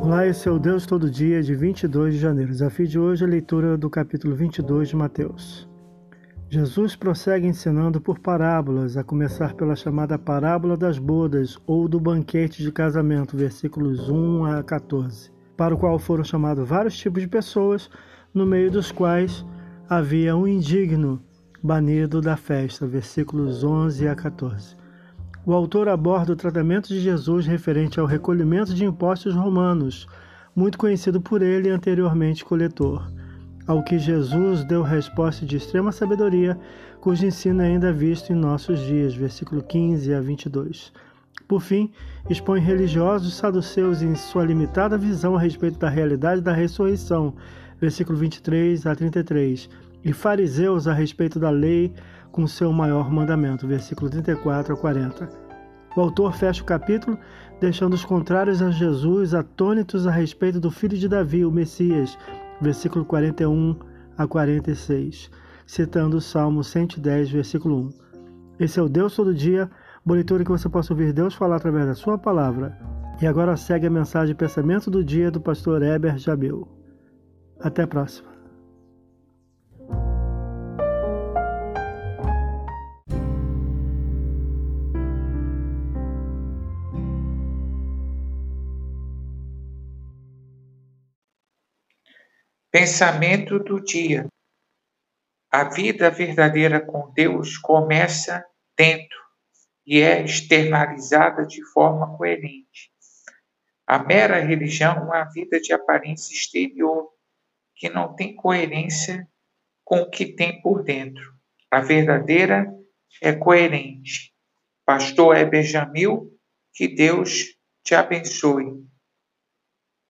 Olá, esse é o Deus Todo Dia de 22 de janeiro. Desafio de hoje é a leitura do capítulo 22 de Mateus. Jesus prossegue ensinando por parábolas, a começar pela chamada parábola das bodas ou do banquete de casamento, versículos 1 a 14, para o qual foram chamados vários tipos de pessoas, no meio dos quais havia um indigno banido da festa, versículos 11 a 14. O autor aborda o tratamento de Jesus referente ao recolhimento de impostos romanos, muito conhecido por ele anteriormente coletor, ao que Jesus deu resposta de extrema sabedoria, cujo ensino é ainda visto em nossos dias, versículo 15 a 22. Por fim, expõe religiosos saduceus em sua limitada visão a respeito da realidade da ressurreição, versículo 23 a 33, e fariseus a respeito da lei com seu maior mandamento, versículo 34 a 40. O autor fecha o capítulo deixando os contrários a Jesus atônitos a respeito do filho de Davi, o Messias, versículo 41 a 46, citando o Salmo 110, versículo 1. Esse é o Deus todo dia, boa leitura que você possa ouvir Deus falar através da sua palavra. E agora segue a mensagem pensamento do dia do pastor Heber Jabeu. Até a próxima. Pensamento do dia. A vida verdadeira com Deus começa dentro e é externalizada de forma coerente. A mera religião é uma vida de aparência exterior que não tem coerência com o que tem por dentro. A verdadeira é coerente. Pastor Eber Jamil, que Deus te abençoe.